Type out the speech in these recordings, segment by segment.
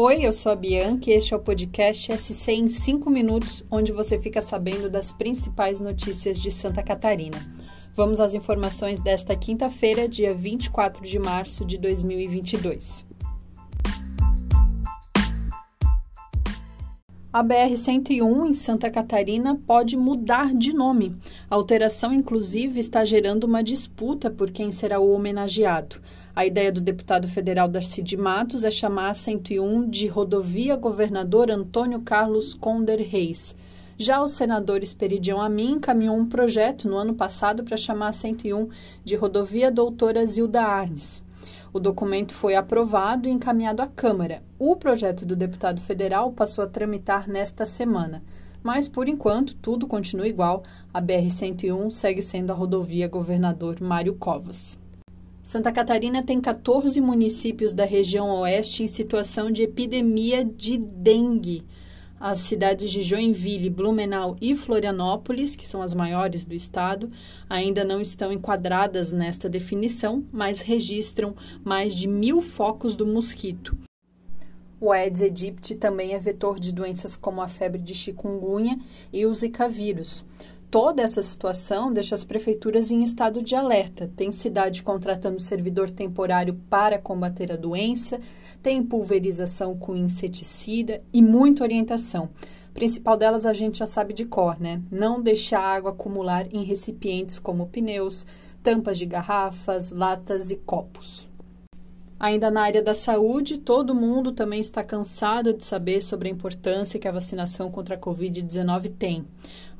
Oi, eu sou a Bianca e este é o podcast SC em 5 minutos, onde você fica sabendo das principais notícias de Santa Catarina. Vamos às informações desta quinta-feira, dia 24 de março de 2022. A BR-101 em Santa Catarina pode mudar de nome. A alteração, inclusive, está gerando uma disputa por quem será o homenageado. A ideia do deputado federal Darcy de Matos é chamar a 101 de Rodovia Governador Antônio Carlos Conder Reis. Já o senador Esperidião Amin encaminhou um projeto no ano passado para chamar a 101 de Rodovia Doutora Zilda Arnes. O documento foi aprovado e encaminhado à Câmara. O projeto do deputado federal passou a tramitar nesta semana. Mas, por enquanto, tudo continua igual. A BR-101 segue sendo a rodovia Governador Mário Covas. Santa Catarina tem 14 municípios da região oeste em situação de epidemia de dengue. As cidades de Joinville, Blumenau e Florianópolis, que são as maiores do estado, ainda não estão enquadradas nesta definição, mas registram mais de mil focos do mosquito. O Aedes aegypti também é vetor de doenças como a febre de chikungunya e o zika vírus. Toda essa situação deixa as prefeituras em estado de alerta. Tem cidade contratando servidor temporário para combater a doença, tem pulverização com inseticida e muita orientação. Principal delas a gente já sabe de cor, né? Não deixar água acumular em recipientes como pneus, tampas de garrafas, latas e copos. Ainda na área da saúde, todo mundo também está cansado de saber sobre a importância que a vacinação contra a Covid-19 tem.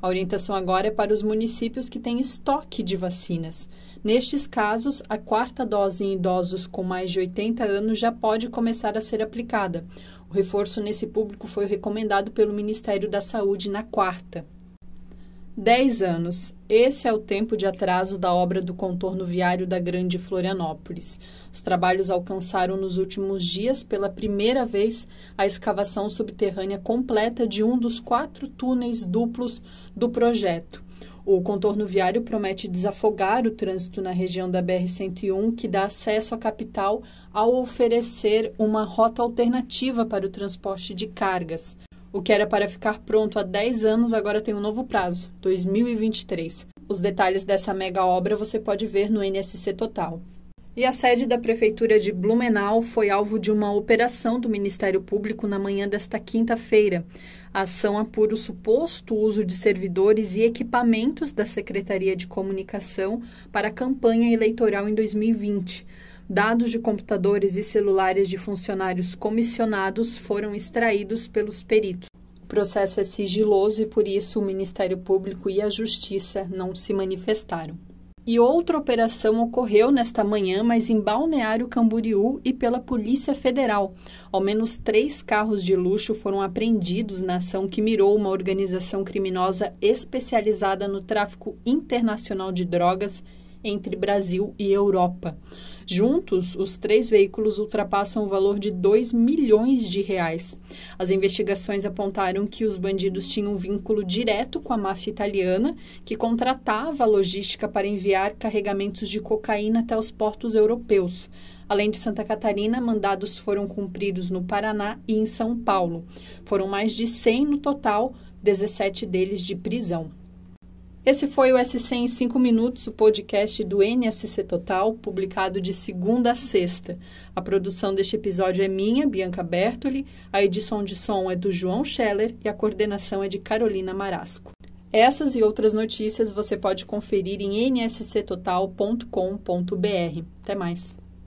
A orientação agora é para os municípios que têm estoque de vacinas. Nestes casos, a quarta dose em idosos com mais de 80 anos já pode começar a ser aplicada. O reforço nesse público foi recomendado pelo Ministério da Saúde na quarta. 10 anos. Esse é o tempo de atraso da obra do contorno viário da Grande Florianópolis. Os trabalhos alcançaram nos últimos dias, pela primeira vez, a escavação subterrânea completa de um dos quatro túneis duplos do projeto. O contorno viário promete desafogar o trânsito na região da BR-101, que dá acesso à capital ao oferecer uma rota alternativa para o transporte de cargas. O que era para ficar pronto há 10 anos agora tem um novo prazo, 2023. Os detalhes dessa mega obra você pode ver no NSC Total. E a sede da Prefeitura de Blumenau foi alvo de uma operação do Ministério Público na manhã desta quinta-feira. A ação apura o suposto uso de servidores e equipamentos da Secretaria de Comunicação para a campanha eleitoral em 2020. Dados de computadores e celulares de funcionários comissionados foram extraídos pelos peritos. O processo é sigiloso e, por isso, o Ministério Público e a Justiça não se manifestaram. E outra operação ocorreu nesta manhã, mas em Balneário Camboriú e pela Polícia Federal. Ao menos três carros de luxo foram apreendidos na ação que mirou uma organização criminosa especializada no tráfico internacional de drogas entre Brasil e Europa. Juntos, os três veículos ultrapassam o valor de 2 milhões de reais. As investigações apontaram que os bandidos tinham um vínculo direto com a máfia italiana, que contratava a logística para enviar carregamentos de cocaína até os portos europeus. Além de Santa Catarina, mandados foram cumpridos no Paraná e em São Paulo. Foram mais de 100 no total, 17 deles de prisão. Esse foi o SC em 5 minutos, o podcast do NSC Total, publicado de segunda a sexta. A produção deste episódio é minha, Bianca Bertoli, a edição de som é do João Scheller e a coordenação é de Carolina Marasco. Essas e outras notícias você pode conferir em nsctotal.com.br. Até mais.